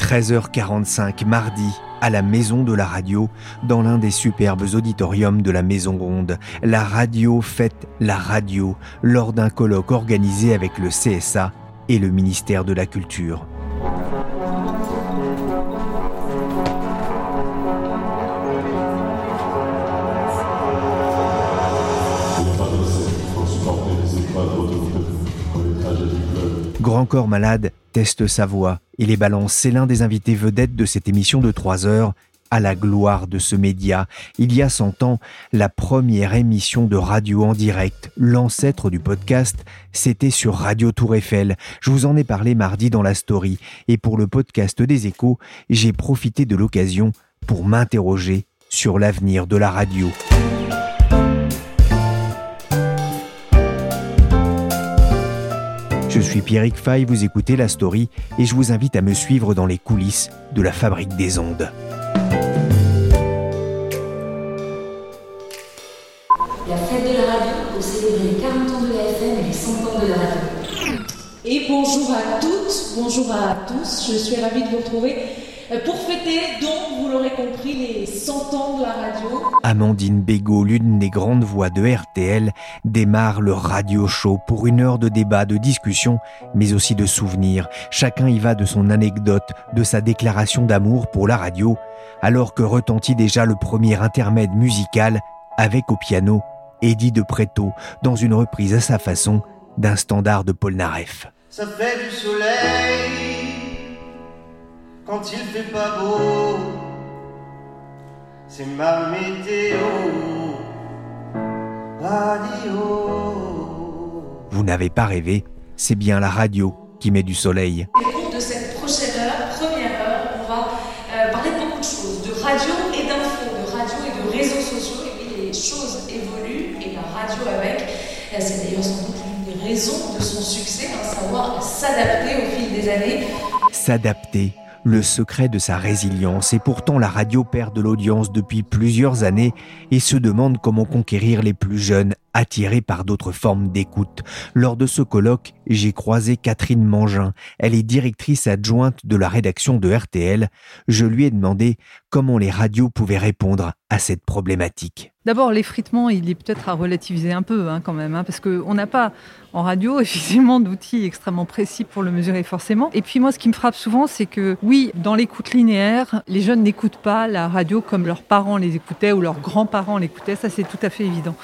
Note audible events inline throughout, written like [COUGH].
13h45 mardi à la Maison de la Radio, dans l'un des superbes auditoriums de la Maison Ronde. La radio fête la radio lors d'un colloque organisé avec le CSA et le ministère de la Culture. Grand Corps Malade teste sa voix et les balance. C'est l'un des invités vedettes de cette émission de 3 heures à la gloire de ce média. Il y a 100 ans, la première émission de radio en direct, l'ancêtre du podcast, c'était sur Radio Tour Eiffel. Je vous en ai parlé mardi dans la story. Et pour le podcast des échos, j'ai profité de l'occasion pour m'interroger sur l'avenir de la radio. Je suis Pierrick Fay, vous écoutez La Story et je vous invite à me suivre dans les coulisses de la fabrique des ondes. La fête de la radio pour célébrer les 40 ans de la FM et les 100 ans de la radio. Et bonjour à toutes, bonjour à tous. Je suis ravie de vous retrouver pour fêter, donc, vous l'aurez compris, les 100 ans de la radio. Amandine Bégaud, l'une des grandes voix de RTL, démarre le radio show pour une heure de débat, de discussion, mais aussi de souvenirs. Chacun y va de son anecdote, de sa déclaration d'amour pour la radio, alors que retentit déjà le premier intermède musical avec au piano Eddie de Préto dans une reprise à sa façon d'un standard de Paul Naref. Ça fait du soleil quand il fait pas beau. C'est ma météo. Radio. Vous n'avez pas rêvé, c'est bien la radio qui met du soleil. Au cours de cette prochaine heure, première heure, on va euh, parler de beaucoup de choses, de radio et d'info, de radio et de réseaux sociaux. Et puis les choses évoluent et la radio avec. Euh, C'est d'ailleurs sans doute l'une des raisons de son succès, à savoir s'adapter au fil des années. S'adapter, le secret de sa résilience. Et pourtant, la radio perd de l'audience depuis plusieurs années et se demande comment conquérir les plus jeunes, attirés par d'autres formes d'écoute. Lors de ce colloque, j'ai croisé Catherine Mangin. Elle est directrice adjointe de la rédaction de RTL. Je lui ai demandé comment les radios pouvaient répondre à cette problématique. D'abord, l'effritement, il est peut-être à relativiser un peu hein, quand même, hein, parce qu'on n'a pas en radio [LAUGHS] effectivement d'outils extrêmement précis pour le mesurer forcément. Et puis moi, ce qui me frappe souvent, c'est que oui, dans l'écoute linéaire, les jeunes n'écoutent pas la radio comme leurs parents les écoutaient ou leurs grands-parents l'écoutaient, ça c'est tout à fait évident.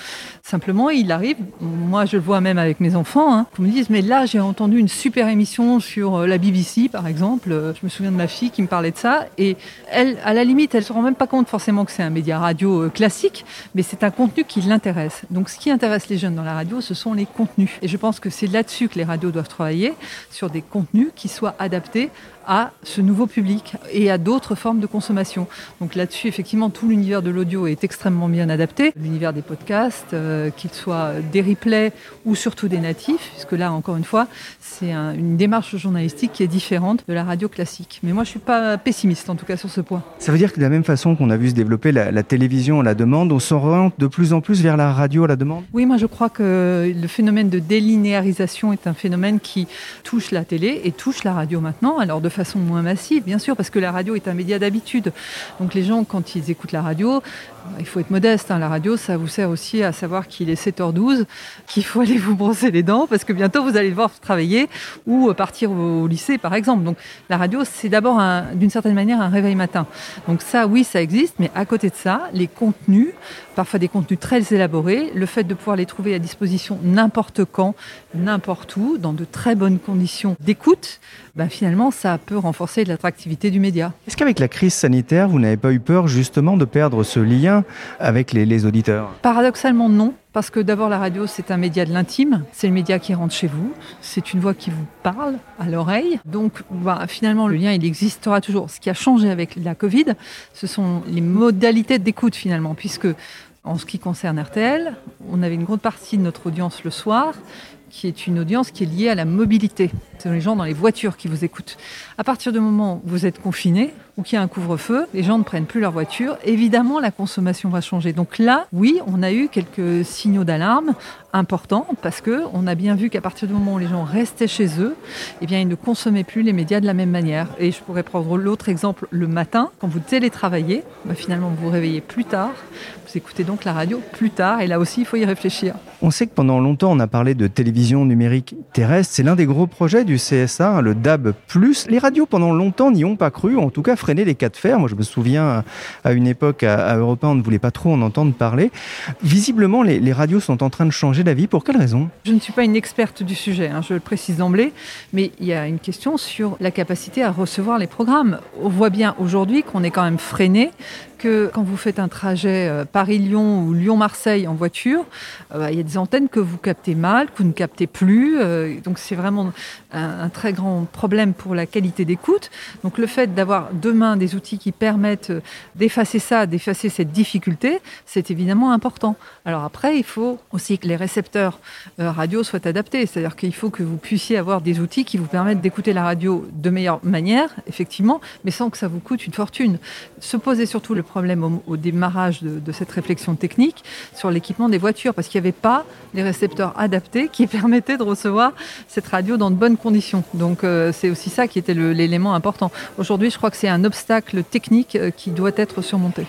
Simplement, il arrive, moi je le vois même avec mes enfants, hein, qu'on me dise, mais là j'ai entendu une super émission sur euh, la BBC par exemple, Euh, je me souviens de ma fille qui me parlait de ça, et elle, à la limite, elle se rend même pas compte forcément que c'est un média radio euh, classique, mais c'est un contenu qui l'intéresse. Donc ce qui intéresse les jeunes dans la radio, ce sont les contenus. Et je pense que c'est là-dessus que les radios doivent travailler, sur des contenus qui soient adaptés à ce nouveau public et à d'autres formes de consommation. Donc là-dessus, effectivement, tout l'univers de l'audio est extrêmement bien adapté. L'univers des podcasts, euh, qu'ils soient des replays ou surtout des natifs, puisque là, encore une fois, c'est un- une démarche journalistique qui est différente de la radio classique. Mais moi, je suis pas pessimiste, en tout cas, sur ce point. Ça veut dire que de la même façon qu'on a vu se développer la, la télévision à la demande, on s'oriente de plus en plus vers la radio à la demande? Oui, moi je crois que le phénomène de délinéarisation est un phénomène qui touche la télé et touche la radio maintenant, alors de façon moins massive, bien sûr, parce que la radio est un média d'habitude. Donc les gens, quand ils écoutent la radio, il faut être modeste. Hein. La radio, ça vous sert aussi à savoir qu'il est 7h12, qu'il faut aller vous brosser les dents, parce que bientôt vous allez devoir travailler ou partir au lycée, par exemple. Donc la radio, c'est d'abord d'une certaine manière un réveil matin. Donc ça, oui, ça existe, mais à côté de ça, les contenus, parfois des contenus très élaborés, le fait de pouvoir les trouver à disposition n'importe quand, n'importe où, dans de très bonnes conditions d'écoute, ben finalement, ça peut renforcer l'attractivité du média. Est-ce qu'avec la crise sanitaire, vous n'avez pas eu peur justement de perdre ce lien avec les, les auditeurs? Paradoxalement, non. Parce que d'abord, la radio, c'est un média de l'intime. C'est le média qui rentre chez vous. C'est une voix qui vous parle à l'oreille. Donc, bah, finalement, le lien, il existera toujours. Ce qui a changé avec la Covid, ce sont les modalités d'écoute, finalement, puisque en ce qui concerne RTL, on avait une grande partie de notre audience le soir qui est une audience qui est liée à la mobilité. C'est les gens dans les voitures qui vous écoutent. À partir du moment où vous êtes confiné ou qu'il y a un couvre-feu, les gens ne prennent plus leur voiture. Évidemment, la consommation va changer. Donc là, oui, on a eu quelques signaux d'alarme importants parce que on a bien vu qu'à partir du moment où les gens restaient chez eux, eh bien, ils ne consommaient plus les médias de la même manière. Et je pourrais prendre l'autre exemple le matin, quand vous télétravaillez, bah, finalement, vous vous réveillez plus tard. Vous écoutez donc la radio plus tard. Et là aussi, il faut y réfléchir. On sait que pendant longtemps, on a parlé de télévision numérique terrestre. C'est l'un des gros projets du CSA, hein, le DAB+. Les radios, pendant longtemps, n'y ont pas cru, en tout cas freiner les cas de fer. Moi, je me souviens, à une époque, à, Europe 1, on ne voulait pas trop en entendre parler. Visiblement, les, radios sont en train de changer d'avis. Pour quelle raison? Je ne suis pas une experte du sujet, hein, je le précise d'emblée, mais il y a une question sur la capacité à recevoir les programmes. On voit bien aujourd'hui qu'on est quand même freiné quand vous faites un trajet euh, Paris-Lyon ou Lyon-Marseille en voiture, euh, bah, il y a des antennes que vous captez mal, que vous ne captez plus. Euh, donc c'est vraiment un, très grand problème pour la qualité d'écoute. Donc le fait d'avoir demain des outils qui permettent d'effacer ça, d'effacer cette difficulté, c'est évidemment important. Alors après, il faut aussi que les récepteurs radio soient adaptés. C'est-à-dire qu'il faut que vous puissiez avoir des outils qui vous permettent d'écouter la radio de meilleure manière, effectivement, mais sans que ça vous coûte une fortune. Se poser surtout le problème au, démarrage de, cette réflexion technique sur l'équipement des voitures, parce qu'il n'y avait pas les récepteurs adaptés qui [LAUGHS] permettaient de recevoir cette radio dans de bonnes conditions. Donc euh, c'est aussi ça qui était l'élément important. Aujourd'hui, je crois que c'est un obstacle technique euh, qui doit être surmonté.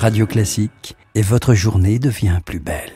Radio Classique et votre journée devient plus belle.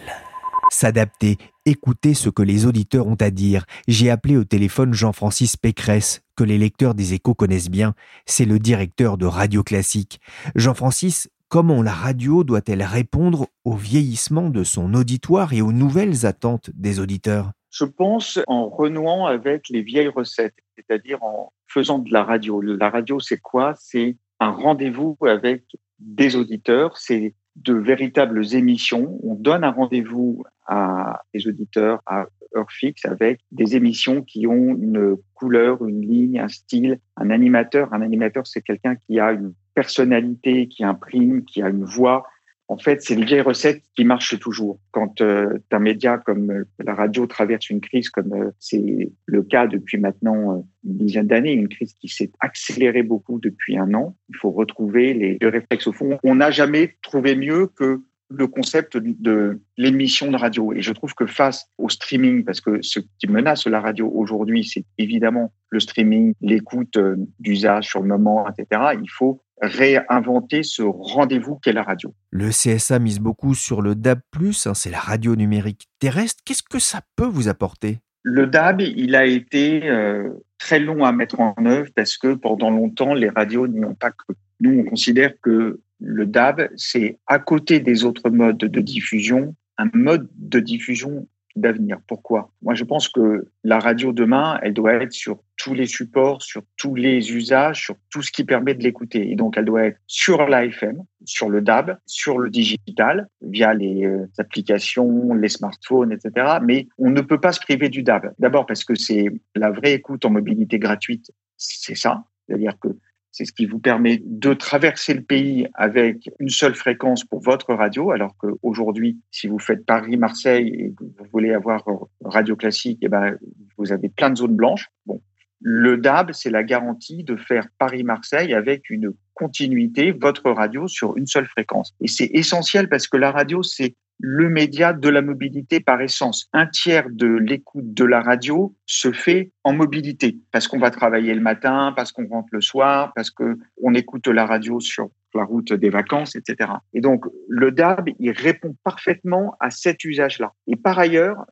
S'adapter, écouter ce que les auditeurs ont à dire. J'ai appelé au téléphone Jean-Francis Pécresse, que les lecteurs des échos connaissent bien. C'est le directeur de Radio Classique. Jean-Francis, comment la radio doit-elle répondre au vieillissement de son auditoire et aux nouvelles attentes des auditeurs? Je pense en renouant avec les vieilles recettes, c'est-à-dire en faisant de la radio. La radio, c'est quoi? C'est un rendez-vous avec des auditeurs, c'est de véritables émissions. On donne un rendez-vous à des auditeurs à heure fixe avec des émissions qui ont une couleur, une ligne, un style, un animateur. Un animateur, c'est quelqu'un qui a une personnalité, qui imprime, qui a une voix, en fait, c'est les vieilles recettes qui marchent toujours. Quand euh, un média comme euh, la radio traverse une crise, comme euh, c'est le cas depuis maintenant euh, une dizaine d'années, une crise qui s'est accélérée beaucoup depuis un an, il faut retrouver les deux réflexes au fond. On n'a jamais trouvé mieux que le concept de l'émission de radio. Et je trouve que face au streaming, parce que ce qui menace la radio aujourd'hui, c'est évidemment le streaming, l'écoute d'usage sur le moment, etc. Il faut réinventer ce rendez-vous qu'est la radio. Le CSA mise beaucoup sur le DAB+, hein, c'est la radio numérique terrestre. Qu'est-ce que ça peut vous apporter? Le DAB, il a été euh, très long à mettre en œuvre parce que pendant longtemps, les radios n'y ont pas cru. Nous, on considère que le DAB, c'est à côté des autres modes de diffusion, un mode de diffusion d'avenir. Pourquoi? Moi, je pense que la radio demain, elle doit être sur tous les supports, sur tous les usages, sur tout ce qui permet de l'écouter. Et donc, elle doit être sur l'AFM, sur le DAB, sur le digital, via les euh, applications, les smartphones, etc. Mais on ne peut pas se priver du DAB. D'abord parce que c'est la vraie écoute en mobilité gratuite, c'est ça. C'est-à-dire que C'est ce qui vous permet de traverser le pays avec une seule fréquence pour votre radio, alors qu'aujourd'hui, si vous faites Paris-Marseille et que vous voulez avoir radio classique, eh ben, vous avez plein de zones blanches. Bon. Le DAB, c'est la garantie de faire Paris-Marseille avec une continuité, votre radio sur une seule fréquence. Et c'est essentiel parce que la radio, c'est le média de la mobilité par essence. Un tiers de l'écoute de la radio se fait en mobilité parce qu'on va travailler le matin, parce qu'on rentre le soir, parce que on écoute la radio sur la route des vacances, etc. Et donc, le DAB, il répond parfaitement à cet usage-là. Et par ailleurs,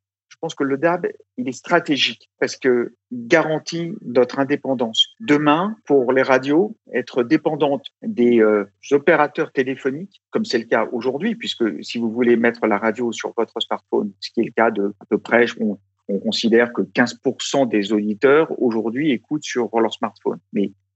pense que le DAB, il est stratégique parce que garantit notre indépendance. Demain, pour les radios, être dépendantes des euh, opérateurs téléphoniques, comme c'est le cas aujourd'hui, puisque si vous voulez mettre la radio sur votre smartphone, ce qui est le cas de à peu près, on, on considère que 15% des auditeurs aujourd'hui écoutent sur leur smartphone.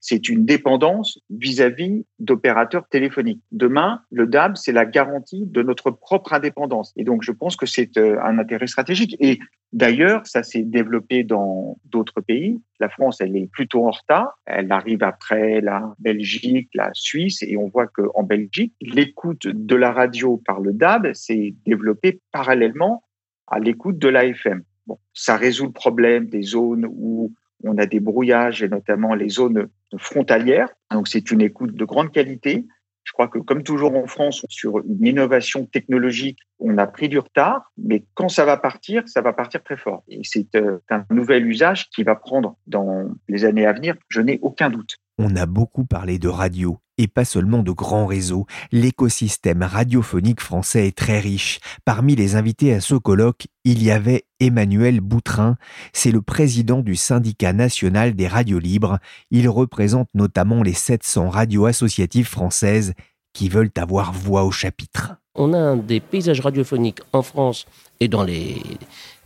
C'est une dépendance vis-à-vis d'opérateurs téléphoniques. Demain, le DAB, c'est la garantie de notre propre indépendance. Et donc, je pense que c'est euh, un intérêt stratégique. Et d'ailleurs, ça s'est développé dans d'autres pays. La France, elle est plutôt en retard. Elle arrive après la Belgique, la Suisse. Et on voit qu'en Belgique, l'écoute de la radio par le DAB s'est développée parallèlement à l'écoute de l'AFM. Bon, ça résout le problème des zones où on a des brouillages et notamment les zones frontalières. Donc c'est une écoute de grande qualité. Je crois que comme toujours en France, sur une innovation technologique, on a pris du retard, mais quand ça va partir, ça va partir très fort. Et c'est euh, un nouvel usage qui va prendre dans les années à venir, je n'ai aucun doute. On a beaucoup parlé de radio et pas seulement de grands réseaux. L'écosystème radiophonique français est très riche. Parmi les invités à ce colloque, il y avait Emmanuel Boutrin. C'est le président du syndicat national des radios libres. Il représente notamment les 700 radios associatives françaises qui veulent avoir voix au chapitre. On a un des paysages radiophoniques en France et dans les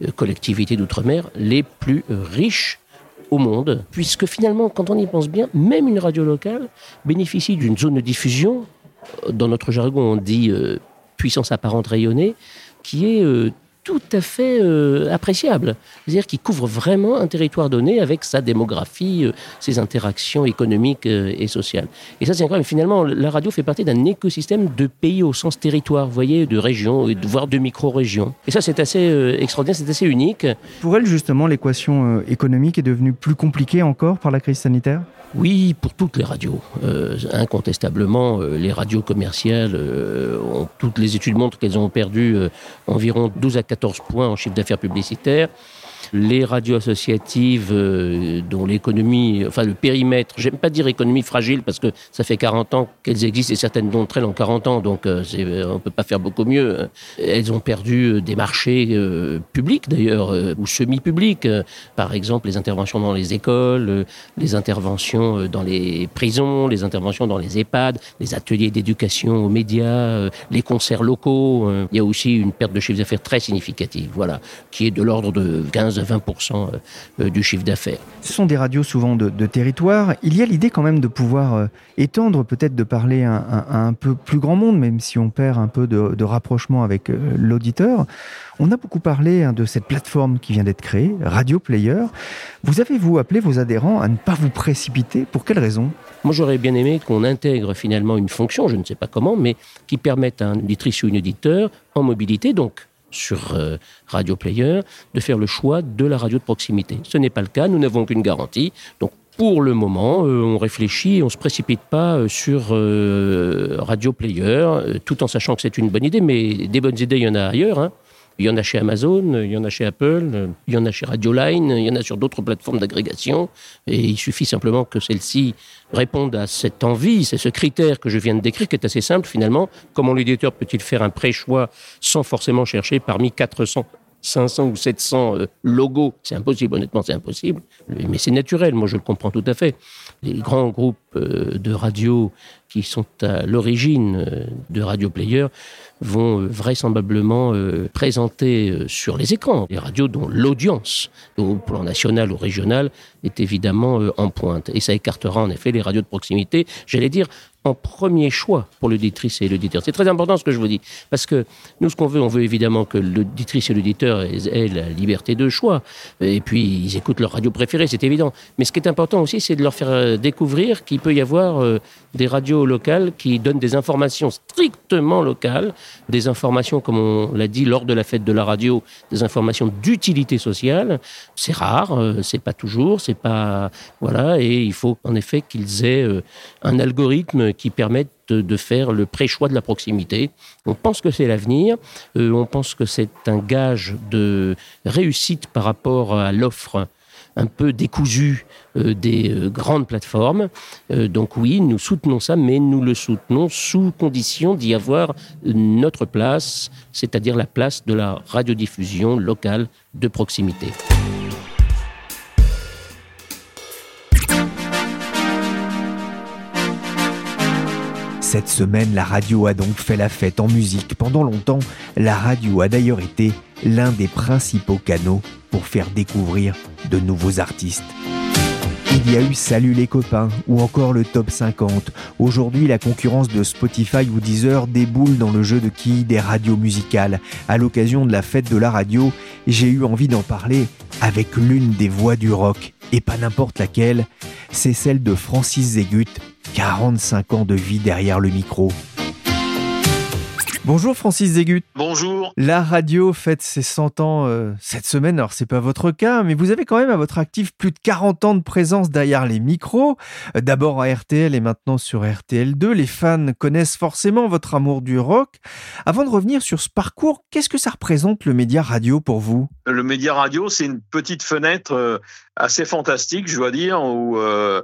euh, collectivités d'outre-mer les plus riches au monde, puisque finalement, quand on y pense bien, même une radio locale bénéficie d'une zone de diffusion, dans notre jargon on dit euh, puissance apparente rayonnée, qui est euh, tout à fait euh, appréciable. C'est-à-dire qu'il couvre vraiment un territoire donné avec sa démographie, euh, ses interactions économiques euh, et sociales. Et ça, c'est incroyable. Finalement, la radio fait partie d'un écosystème de pays au sens territoire, vous voyez, de régions, voire de micro-régions. Et ça, c'est assez extraordinaire, c'est assez unique. Pour elle, justement, l'équation économique est devenue plus compliquée encore par la crise sanitaire? Oui, pour toutes les radios. Euh, incontestablement, euh, les radios commerciales, euh, ont, toutes les études montrent qu'elles ont perdu environ 12 à 14 points en chiffre d'affaires publicitaire les radios associatives euh, dont l'économie, enfin le périmètre, j'aime pas dire économie fragile parce que ça fait 40 ans qu'elles existent et certaines d'entre elles ont 40 ans, donc euh, on peut pas faire beaucoup mieux. Elles ont perdu euh, des marchés publics d'ailleurs ou semi-publics, par exemple les interventions dans les écoles, les interventions dans les prisons, les interventions dans les EHPAD, les ateliers d'éducation aux médias, les concerts locaux. Il y a aussi une perte de chiffre d'affaires très significative, voilà, qui est de l'ordre de 15 20% euh, du chiffre d'affaires. Ce sont des radios souvent de, territoire. Il y a l'idée quand même de pouvoir euh, étendre, peut-être de parler à, un peu plus grand monde, même si on perd un peu de, rapprochement avec euh, l'auditeur. On a beaucoup parlé hein, de cette plateforme qui vient d'être créée, Radio Player. Vous avez-vous appelé vos adhérents à ne pas vous précipiter Pour quelle raison? Moi, j'aurais bien aimé qu'on intègre finalement une fonction, je ne sais pas comment, mais qui permette à un auditrice ou un auditeur en mobilité, donc sur euh, Radio Player de faire le choix de la radio de proximité. Ce n'est pas le cas, nous n'avons qu'une garantie. Donc pour le moment, euh, on réfléchit et on ne se précipite pas euh, sur Radio Player, tout en sachant que c'est une bonne idée, mais des bonnes idées, il y en a ailleurs. Hein. Il y en a chez Amazon, il y en a chez Apple, il y en a chez Radioline, il y en a sur d'autres plateformes d'agrégation. Et il suffit simplement que celles-ci répondent à cette envie, c'est ce critère que je viens de décrire qui est assez simple finalement. Comment l'éditeur peut-il faire un pré-choix sans forcément chercher parmi 400 500 ou 700 euh, logos, c'est impossible, honnêtement, c'est impossible. Mais c'est naturel, moi je le comprends tout à fait. Les grands groupes euh, de radio qui sont à l'origine euh, de Radio Player vont euh, vraisemblablement euh, présenter sur les écrans des radios dont l'audience, au plan national ou régional, est évidemment en pointe. Et ça écartera en effet les radios de proximité, j'allais dire, en premier choix pour l'auditrice et l'auditeur. C'est très important ce que je vous dis, parce que nous, ce qu'on veut, on veut évidemment que l'auditrice et l'auditeur aient, la liberté de choix, et puis ils écoutent leur radio préférée, c'est évident. Mais ce qui est important aussi, c'est de leur faire découvrir qu'il peut y avoir des radios locales qui donnent des informations strictement locales, des informations, comme on l'a dit lors de la fête de la radio, des informations d'utilité sociale. C'est rare, euh, c'est pas toujours, c'est pas voilà, et il faut en effet qu'ils aient euh, un algorithme qui permette de, de faire le pré-choix de la proximité. On pense que c'est l'avenir, euh, on pense que c'est un gage de réussite par rapport à l'offre un peu décousue euh, des euh, grandes plateformes. Euh, donc oui, nous soutenons ça, mais nous le soutenons sous condition d'y avoir notre place, c'est-à-dire la place de la radiodiffusion locale de proximité. Cette semaine, la radio a donc fait la fête en musique. Pendant longtemps, la radio a d'ailleurs été l'un des principaux canaux pour faire découvrir de nouveaux artistes. Il y a eu Salut les copains ou encore le top 50. Aujourd'hui, la concurrence de Spotify ou Deezer déboule dans le jeu de quilles des radios musicales. À l'occasion de la fête de la radio, j'ai eu envie d'en parler avec l'une des voix du rock, et pas n'importe laquelle, c'est celle de Francis Zégut, 45 ans de vie derrière le micro. Bonjour Francis Zégut. Bonjour. La radio fête ses 100 ans euh, cette semaine, alors c'est pas votre cas, mais vous avez quand même à votre actif plus de 40 ans de présence derrière les micros. Euh, D'abord à RTL et maintenant sur RTL2, les fans connaissent forcément votre amour du rock. Avant de revenir sur ce parcours, qu'est-ce que ça représente le média radio pour vous? Le média radio, c'est une petite fenêtre euh, assez fantastique, je dois dire, où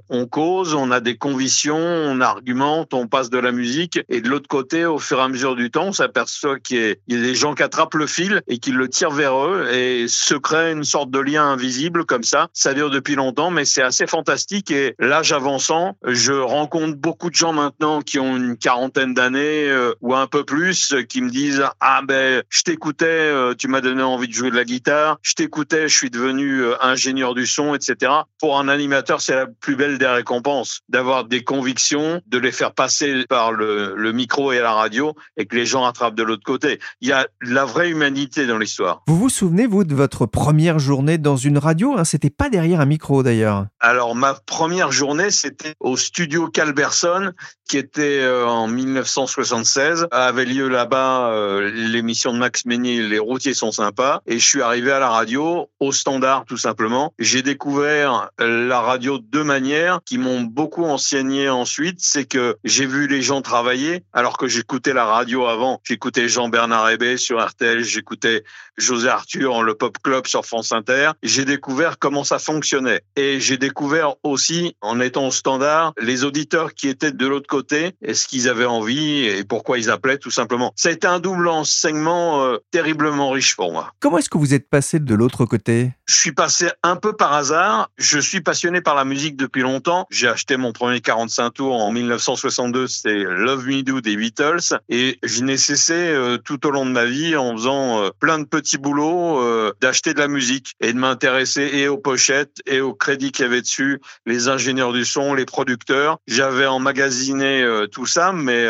on cause, on a des convictions, on argumente, on passe de la musique, et de l'autre côté, au fur et à mesure du temps, on s'aperçoit qu'il y, a- des gens qui attrapent le fil et qui le tirent vers eux, et se crée une sorte de lien invisible comme ça. Ça dure depuis longtemps, mais c'est assez fantastique. Et l'âge avançant, je rencontre beaucoup de gens maintenant qui ont une quarantaine d'années euh, ou un peu plus, qui me disent ah ben je t'écoutais, euh, tu m'as donné envie de jouer de la guitare, je t'écoutais, je suis devenu euh, ingénieur du son, etc. Pour un animateur, c'est la plus belle des récompenses d'avoir des convictions, de les faire passer par le, le micro et la radio, et que les gens attrapent de l'autre côté. Il y a la vraie humanité dans l'histoire. Vous vous souvenez, vous, de votre première journée dans une radio hein? C'était pas derrière un micro d'ailleurs. Alors ma première journée, c'était au studio Calberson, qui était euh, en 1976. Avait lieu là-bas euh, l'émission de Max Meignier, Les routiers sont sympas. Et je suis arrivé à la radio, au standard tout simplement. J'ai découvert la radio de deux manières qui m'ont beaucoup enseigné ensuite. C'est que j'ai vu les gens travailler, alors que j'écoutais la radio avant. J'écoutais Jean-Bernard Hébé sur RTL, j'écoutais José Arthur, le Pop Club sur France Inter. J'ai découvert comment ça fonctionnait. Et j'ai découvert aussi, en étant au standard, les auditeurs qui étaient de l'autre côté et ce qu'ils avaient envie et pourquoi ils appelaient tout simplement. Ça a été un double enseignement euh, terriblement riche pour moi. Comment est-ce que vous êtes passé de l'autre côté? Je suis passé un peu par hasard. Je suis passionné par la musique depuis longtemps. J'ai acheté mon premier 45 tours en 1962, c'est Love Me Do des Beatles. Et je n'ai cessé euh, tout au long de ma vie en faisant euh, plein de petits boulots euh, d'acheter de la musique et de m'intéresser et aux pochettes et aux crédits qu'il y avait dessus, les ingénieurs du son, les producteurs. J'avais emmagasiné tout ça, mais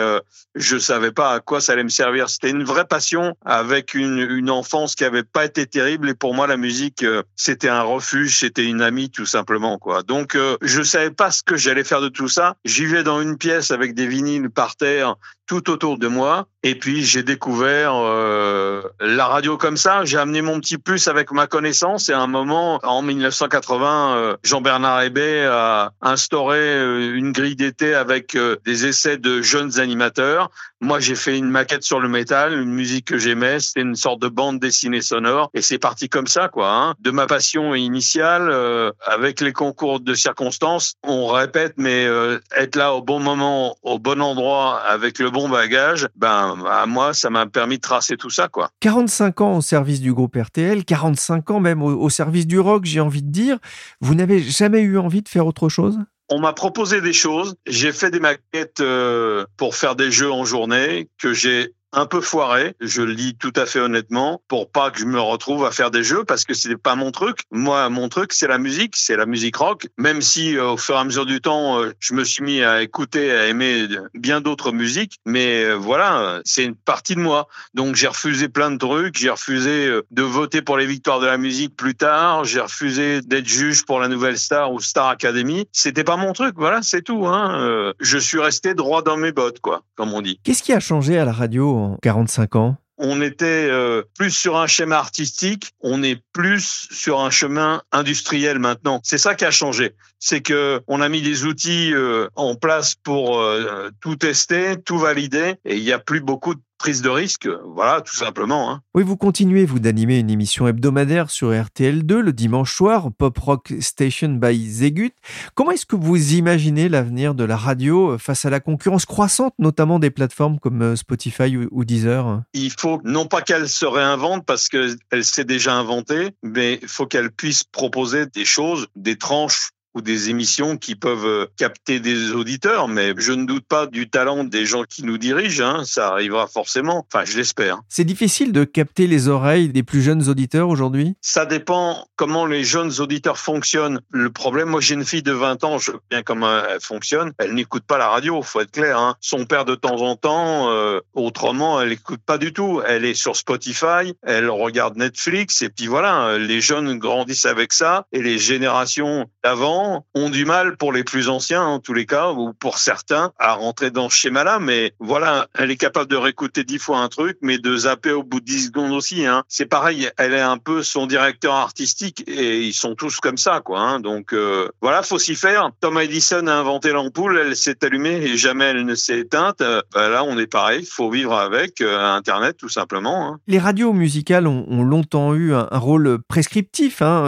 je savais pas à quoi ça allait me servir. C'était une vraie passion avec une, une enfance qui avait pas été terrible. Et pour moi, la musique, c'était un refuge, c'était une amie tout simplement, quoi. Donc, je savais pas ce que j'allais faire de tout ça. J'y vais dans une pièce avec des vinyles par terre tout autour de moi. Et puis j'ai découvert euh, la radio comme ça. J'ai amené mon petit plus avec ma connaissance. Et à un moment, en 1980, euh, Jean-Bernard Hébé a instauré euh, une grille d'été avec euh, des essais de jeunes animateurs. Moi, j'ai fait une maquette sur le métal, une musique que j'aimais. C'était une sorte de bande dessinée sonore. Et c'est parti comme ça, quoi. Hein. De ma passion initiale, avec les concours de circonstances, on répète, mais être là au bon moment, au bon endroit, avec le bon bagage, ben à moi, ça m'a permis de tracer tout ça, quoi. 45 ans au service du groupe RTL, 45 ans même au, au service du rock, j'ai envie de dire. Vous n'avez jamais eu envie de faire autre chose? On m'a proposé des choses. J'ai fait des maquettes euh, pour faire des jeux en journée que j'ai un peu foiré, je le dis tout à fait honnêtement, pour pas que je me retrouve à faire des jeux parce que c'est pas mon truc. Moi, mon truc, c'est la musique, c'est la musique rock. Même si euh, au fur et à mesure du temps, euh, je me suis mis à écouter, à aimer bien d'autres musiques, mais euh, voilà, c'est une partie de moi. Donc j'ai refusé plein de trucs, j'ai refusé de voter pour les victoires de la musique plus tard, j'ai refusé d'être juge pour la Nouvelle Star ou Star Academy. C'était pas mon truc, voilà, c'est tout. Hein. je suis resté droit dans mes bottes, quoi, comme on dit. Qu'est-ce qui a changé à la radio 45 ans on était euh, plus sur un schéma artistique, on est plus sur un chemin industriel maintenant. C'est ça qui a changé. C'est que on a mis des outils euh, en place pour euh, tout tester, tout valider, et il n'y a plus beaucoup de prise de risque, voilà, tout simplement. Hein. Oui, vous continuez, vous, d'animer une émission hebdomadaire sur RTL2 le dimanche soir, Pop Rock Station by Zegut. Comment est-ce que vous imaginez l'avenir de la radio euh, face à la concurrence croissante, notamment des plateformes comme euh, Spotify ou Deezer Il faut non pas qu'elle se réinvente parce qu'elle s'est déjà inventée, mais il faut qu'elle puisse proposer des choses, des tranches ou des émissions qui peuvent euh, capter des auditeurs, mais je ne doute pas du talent des gens qui nous dirigent, hein, ça arrivera forcément, enfin je l'espère. C'est difficile de capter les oreilles des plus jeunes auditeurs aujourd'hui? Ça dépend comment les jeunes auditeurs fonctionnent. Le problème, moi j'ai une fille de 20 ans, je sais bien comment elle fonctionne, elle n'écoute pas la radio, faut être clair. Hein. Son père de temps en temps, euh, autrement, elle n'écoute pas du tout. Elle est sur Spotify, elle regarde Netflix, et puis voilà, les jeunes grandissent avec ça, et les générations d'avant, ont du mal pour les plus anciens, en tous les cas, ou pour certains, à rentrer dans ce schéma-là. Mais voilà, elle est capable de réécouter dix fois un truc, mais de zapper au bout de dix secondes aussi. Hein. C'est pareil, elle est un peu son directeur artistique et ils sont tous comme ça, quoi. Hein. Donc euh, voilà, faut s'y faire. Thomas Edison a inventé l'ampoule, elle s'est allumée et jamais elle ne s'est éteinte. Euh, bah là, on est pareil, faut vivre avec euh, Internet tout simplement. Hein. Les radios musicales ont, longtemps eu un, rôle prescriptif hein,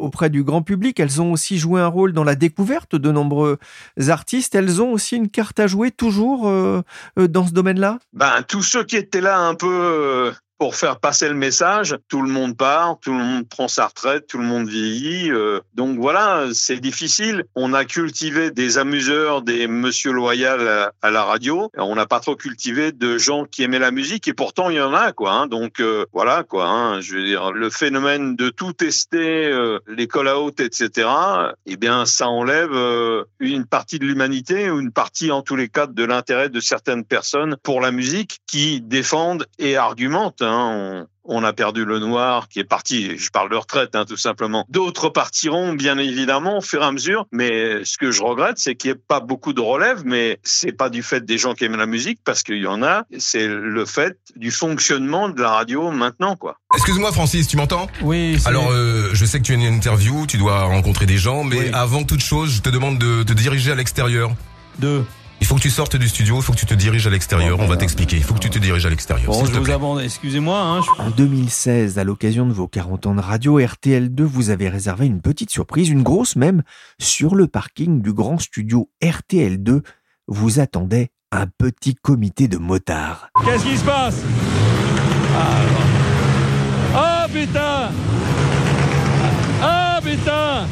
auprès du grand public. Elles ont aussi joué un rôle dans la découverte de nombreux artistes. Elles ont aussi une carte à jouer toujours euh, euh, dans ce domaine-là? Ben, Tous ceux qui étaient là un peu euh, pour faire passer le message. Tout le monde part, tout le monde prend sa retraite, tout le monde vieillit. Euh, donc voilà, c'est difficile. On a cultivé des amuseurs, des monsieur loyal à, la radio. On n'a pas trop cultivé de gens qui aimaient la musique et pourtant il y en a quoi. Hein. Donc euh, voilà quoi. Hein. Je veux dire, le phénomène de tout tester, euh, les call out, etc. Eh bien, ça enlève une partie de l'humanité ou une partie en tous les cas de l'intérêt de certaines personnes pour la musique qui défendent et argumentent. Hein. Hein, on, a perdu le noir qui est parti. Je parle de retraite, hein, tout simplement. D'autres partiront, bien évidemment, au fur et à mesure. Mais ce que je regrette, c'est qu'il n'y ait pas beaucoup de relève. Mais c'est pas du fait des gens qui aiment la musique, parce qu'il y en a. C'est le fait du fonctionnement de la radio maintenant, quoi. Excuse-moi, Francis, tu m'entends? Oui. Alors, euh, je sais que tu as une interview, tu dois rencontrer des gens, mais avant toute chose, je te demande de te diriger à l'extérieur. De il faut que tu sortes du studio, il faut que tu te diriges à l'extérieur. On va t'expliquer. Il faut que tu te diriges à l'extérieur. Bon, je vous abandonne. Excusez-moi. Hein, en 2016, à l'occasion de vos 40 ans de radio, RTL2 vous avez réservé une petite surprise, une grosse même, sur le parking du grand studio RTL2. Vous attendait un petit comité de motards. Qu'est-ce qui se passe? Ah oh, putain Ah putain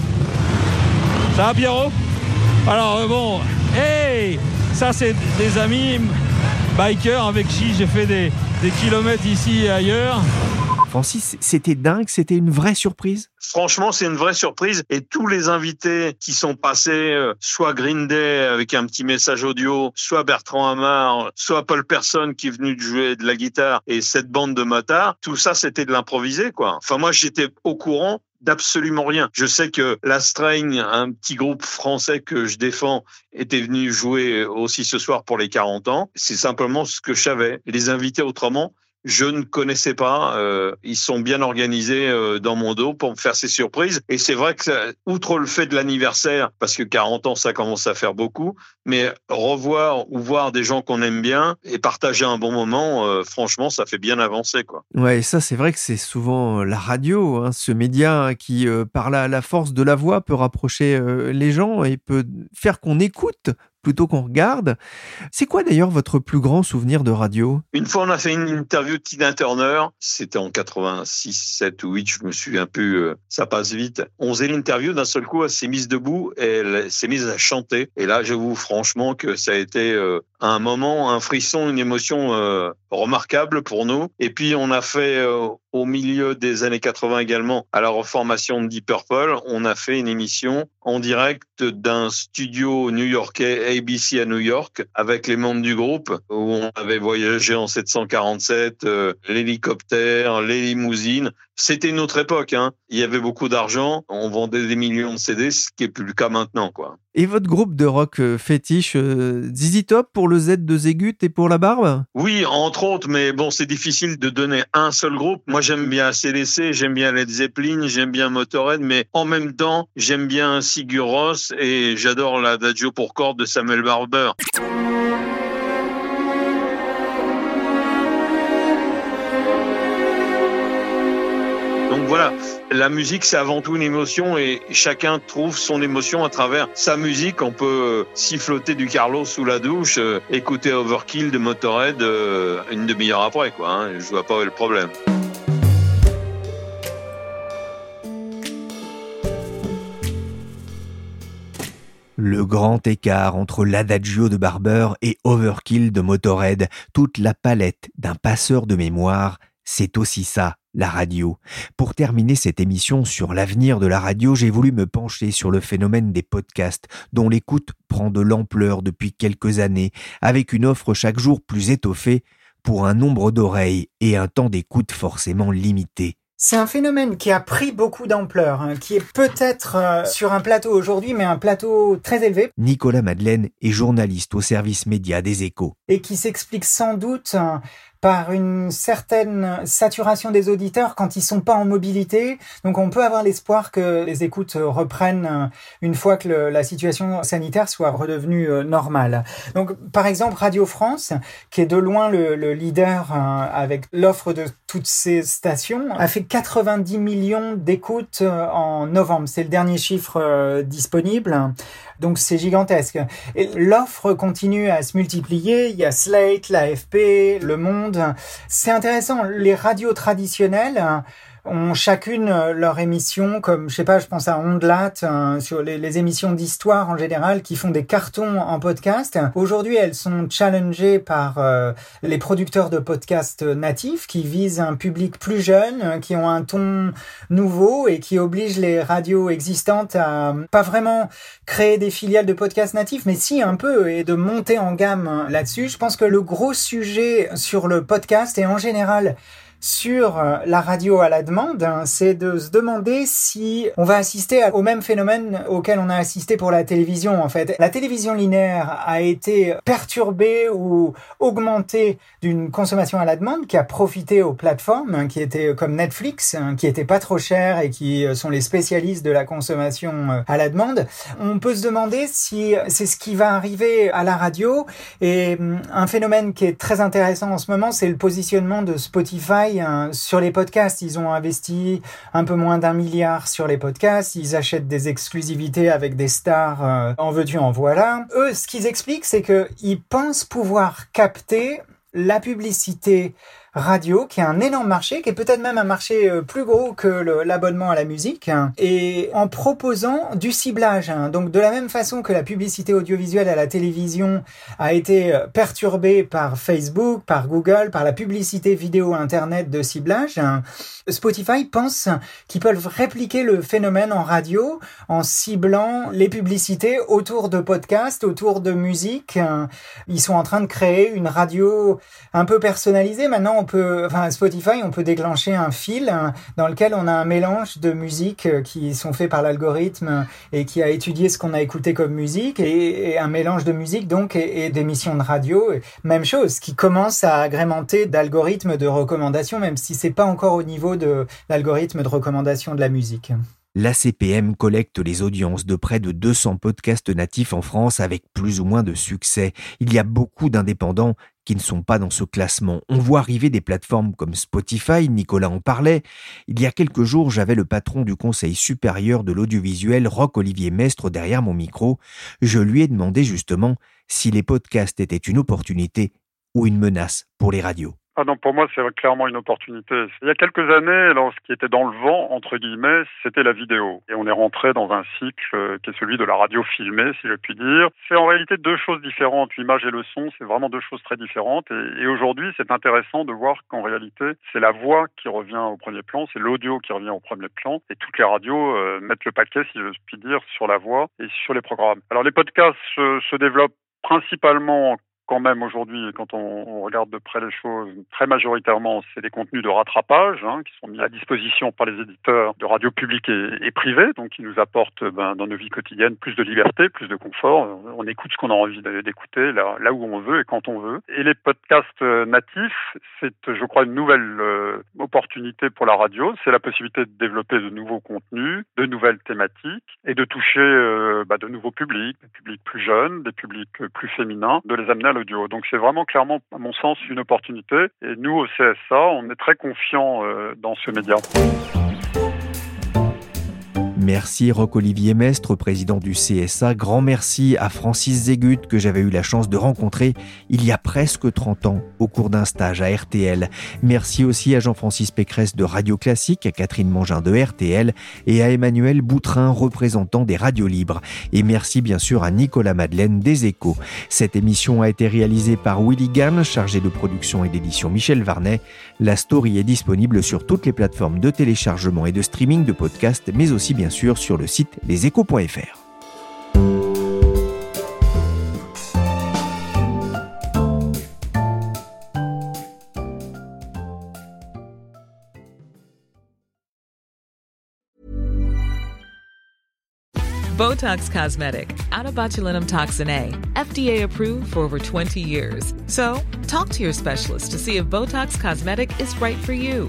Ça va Pierrot? Alors euh, bon, hey ça, c'est des amis bikers avec qui j'ai fait des, kilomètres ici et ailleurs. Francis, c'était dingue, c'était une vraie surprise. Franchement, c'est une vraie surprise. Et tous les invités qui sont passés, euh, soit Green Day avec un petit message audio, soit Bertrand Hamar, soit Paul Person qui est venu jouer de la guitare et cette bande de motards, tout ça, c'était de l'improvisé, quoi. Enfin, moi, j'étais au courant d'absolument rien. Je sais que la Strain, un petit groupe français que je défends, était venu jouer aussi ce soir pour les 40 ans. C'est simplement ce que je savais. Les invités autrement, je ne connaissais pas. Euh, ils sont bien organisés euh, dans mon dos pour me faire ces surprises. Et c'est vrai que, outre le fait de l'anniversaire, parce que 40 ans, ça commence à faire beaucoup, mais revoir ou voir des gens qu'on aime bien et partager un bon moment, euh, franchement, ça fait bien avancer. Quoi. Ouais, ça, c'est vrai que c'est souvent la radio, hein, ce média qui, par la, force de la voix, peut rapprocher les gens et peut faire qu'on écoute plutôt qu'on regarde. C'est quoi d'ailleurs votre plus grand souvenir de radio? Une fois, on a fait une interview de Tina Turner. C'était en 86, 7 ou 8, je me souviens plus. euh, ça passe vite. On faisait l'interview d'un seul coup. Elle s'est mise debout et elle s'est mise à chanter. Et là, j'avoue franchement que ça a été euh, un moment, un frisson, une émotion euh, remarquable pour nous. Et puis, on a fait euh, au milieu des années 80 également, à la reformation de Deep Purple, on a fait une émission en direct d'un studio new-yorkais ABC à New York avec les membres du groupe où on avait voyagé en 747, euh, l'hélicoptère, les limousines. C'était une autre époque. Hein. Il y avait beaucoup d'argent, on vendait des millions de CD, ce qui est plus le cas maintenant, quoi. Et votre groupe de rock euh, fétiche, euh, ZZ Top pour le Z de Zégut et pour la barbe? Oui, entre autres, mais bon, c'est difficile de donner un seul groupe. Moi, j'aime bien CDC, j'aime bien Led Zeppelin, j'aime bien Motorhead, mais en même temps, j'aime bien Sigur Rós et j'adore l'Adagio pour cordes de Samuel Barber. Voilà, la musique c'est avant tout une émotion et chacun trouve son émotion à travers sa musique. On peut euh, siffloter du Carlos sous la douche, euh, écouter Overkill de Motorhead euh, une demi-heure après quoi. Hein, je vois pas le problème. Le grand écart entre l'adagio de Barber et Overkill de Motorhead, toute la palette d'un passeur de mémoire, c'est aussi ça, la radio. Pour terminer cette émission sur l'avenir de la radio, j'ai voulu me pencher sur le phénomène des podcasts, dont l'écoute prend de l'ampleur depuis quelques années, avec une offre chaque jour plus étoffée, pour un nombre d'oreilles et un temps d'écoute forcément limité. C'est un phénomène qui a pris beaucoup d'ampleur, hein, qui est peut-être euh, sur un plateau aujourd'hui, mais un plateau très élevé, Nicolas Madeleine est journaliste au service média des échos. et qui s'explique sans doute euh, par une certaine saturation des auditeurs quand ils sont pas en mobilité. Donc on peut avoir l'espoir que les écoutes reprennent euh, une fois que la situation sanitaire soit redevenue euh, normale. Donc par exemple Radio France, qui est de loin le, le leader euh, avec l'offre de toutes ces stations, a fait 90 millions d'écoutes en novembre. C'est le dernier chiffre disponible. Donc c'est gigantesque. L'offre continue à se multiplier. Il y a Slate, l'AFP, Le Monde. C'est intéressant. Les radios traditionnelles ont chacune euh, leur émission, comme je sais pas, je pense à Ondelat euh, sur les, émissions d'histoire en général qui font des cartons en podcast. Aujourd'hui, elles sont challengées par euh, les producteurs de podcasts natifs qui visent un public plus jeune, qui ont un ton nouveau et qui obligent les radios existantes à pas vraiment créer des filiales de podcasts natifs, mais si un peu et de monter en gamme euh, là-dessus. Je pense que le gros sujet sur le podcast et en général sur euh, la radio à la demande, hein, c'est de se demander si on va assister au même phénomène auquel on a assisté pour la télévision en fait. La télévision linéaire a été perturbée ou augmentée d'une consommation à la demande qui a profité aux plateformes hein, qui étaient comme Netflix, hein, qui étaient pas trop chères et qui euh, sont les spécialistes de la consommation euh, à la demande. On peut se demander si c'est ce qui va arriver à la radio et hum, un phénomène qui est très intéressant en ce moment, c'est le positionnement de Spotify hein, sur les podcasts. Ils ont investi un peu moins d'un milliard sur les podcasts. Ils achètent des exclusivités avec des stars euh, en veux-tu, en voilà. Eux, ce qu'ils expliquent, c'est que ils pensent pouvoir capter la publicité radio, qui est un énorme marché, qui est peut-être même un marché euh, plus gros que l'abonnement à la musique, hein, et en proposant du ciblage. hein. Donc de la même façon que la publicité audiovisuelle à la télévision a été euh, perturbée par Facebook, par Google, par la publicité vidéo Internet de ciblage, hein, Spotify pense qu'ils peuvent répliquer le phénomène en radio en ciblant les publicités autour de podcasts, autour de musique. Ils sont en train de créer une radio un peu personnalisée. Maintenant, on peut, enfin, Spotify, on peut déclencher un fil hein, dans lequel on a un mélange de musiques euh, qui sont faits par l'algorithme et qui a étudié ce qu'on a écouté comme musique et, un mélange de musique donc et, d'émissions de radio. Même chose, qui commence à agrémenter d'algorithmes de recommandation, même si c'est pas encore au niveau de l'algorithme de recommandation de la musique. L'ACPM collecte les audiences de près de 200 podcasts natifs en France avec plus ou moins de succès. Il y a beaucoup d'indépendants qui ne sont pas dans ce classement. On voit arriver des plateformes comme Spotify, Nicolas en parlait. Il y a quelques jours, j'avais le patron du Conseil supérieur de l'audiovisuel, Roc-Olivier Mestre, derrière mon micro. Je lui ai demandé justement si les podcasts étaient une opportunité ou une menace pour les radios. Ah non, pour moi, c'est clairement une opportunité. Il y a quelques années, ce qui était dans le vent, entre guillemets, c'était la vidéo. Et on est rentré dans un cycle euh, qui est celui de la radio filmée, si je puis dire. C'est en réalité deux choses différentes. L'image et le son, c'est vraiment deux choses très différentes. Et, aujourd'hui, c'est intéressant de voir qu'en réalité, c'est la voix qui revient au premier plan, c'est l'audio qui revient au premier plan. Et toutes les radios euh, mettent le paquet, si je puis dire, sur la voix et sur les programmes. Alors les podcasts se développent principalement quand même aujourd'hui, quand on, regarde de près les choses, très majoritairement, c'est des contenus de rattrapage hein, qui sont mis à disposition par les éditeurs de radio publiques et, privées, donc qui nous apportent ben, dans nos vies quotidiennes plus de liberté, plus de confort. On écoute ce qu'on a envie d'écouter là, où on veut et quand on veut. Et les podcasts euh, natifs, c'est, je crois, une nouvelle euh, opportunité pour la radio. C'est la possibilité de développer de nouveaux contenus, de nouvelles thématiques et de toucher euh, bah, de nouveaux publics, des publics plus jeunes, des publics plus féminins, de les amener à donc c'est vraiment clairement, à mon sens, une opportunité. Et nous, au CSA, on est très confiants euh, dans ce média. Merci Roc-Olivier Mestre, président du CSA. Grand merci à Francis Zégut que j'avais eu la chance de rencontrer il y a presque 30 ans au cours d'un stage à RTL. Merci aussi à Jean-Francis Pécresse de Radio Classique, à Catherine Mangin de RTL et à Emmanuel Boutrin, représentant des radios libres. Et merci bien sûr à Nicolas Madeleine des Échos. Cette émission a été réalisée par Willy Gann, chargé de production et d'édition Michel Varnet. La story est disponible sur toutes les plateformes de téléchargement et de streaming de podcasts, mais aussi sur le site leséchos.fr. Botox Cosmetic, out botulinum toxin A, FDA approved for over 20 years. So, talk to your specialist to see if Botox Cosmetic is right for you.